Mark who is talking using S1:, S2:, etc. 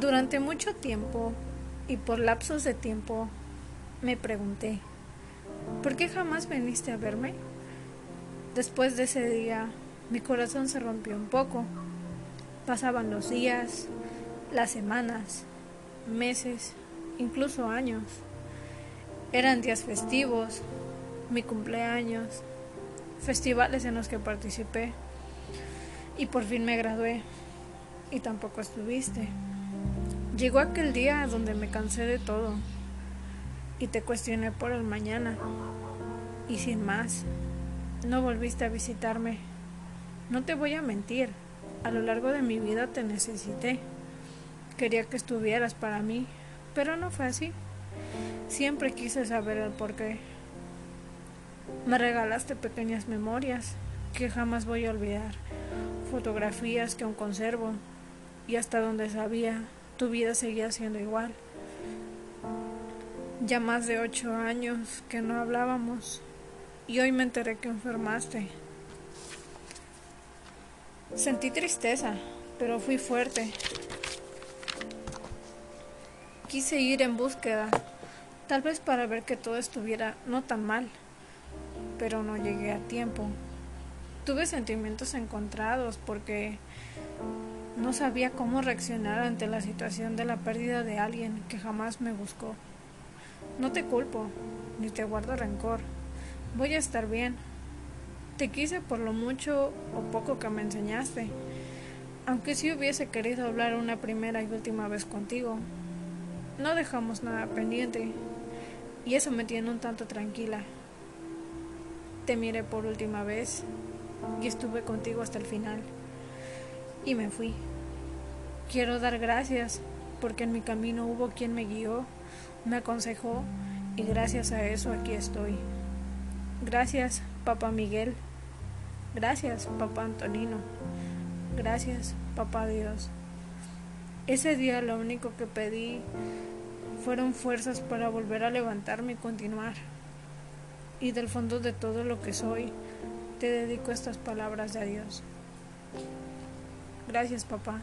S1: Durante mucho tiempo y por lapsos de tiempo me pregunté, ¿por qué jamás viniste a verme? Después de ese día, mi corazón se rompió un poco. Pasaban los días, las semanas, meses, incluso años. Eran días festivos, mi cumpleaños, festivales en los que participé y por fin me gradué y tampoco estuviste. Llegó aquel día donde me cansé de todo y te cuestioné por el mañana. Y sin más, no volviste a visitarme. No te voy a mentir, a lo largo de mi vida te necesité. Quería que estuvieras para mí, pero no fue así. Siempre quise saber el por qué. Me regalaste pequeñas memorias que jamás voy a olvidar, fotografías que aún conservo y hasta donde sabía tu vida seguía siendo igual. Ya más de ocho años que no hablábamos y hoy me enteré que enfermaste. Sentí tristeza, pero fui fuerte. Quise ir en búsqueda, tal vez para ver que todo estuviera no tan mal, pero no llegué a tiempo. Tuve sentimientos encontrados porque no sabía cómo reaccionar ante la situación de la pérdida de alguien que jamás me buscó. No te culpo, ni te guardo rencor. Voy a estar bien. Te quise por lo mucho o poco que me enseñaste, aunque sí hubiese querido hablar una primera y última vez contigo. No dejamos nada pendiente, y eso me tiene un tanto tranquila. Te miré por última vez y estuve contigo hasta el final, y me fui. Quiero dar gracias porque en mi camino hubo quien me guió, me aconsejó y gracias a eso aquí estoy. Gracias, papá Miguel. Gracias, papá Antonino. Gracias, papá Dios. Ese día lo único que pedí fueron fuerzas para volver a levantarme y continuar. Y del fondo de todo lo que soy, te dedico estas palabras de adiós. Gracias, papá.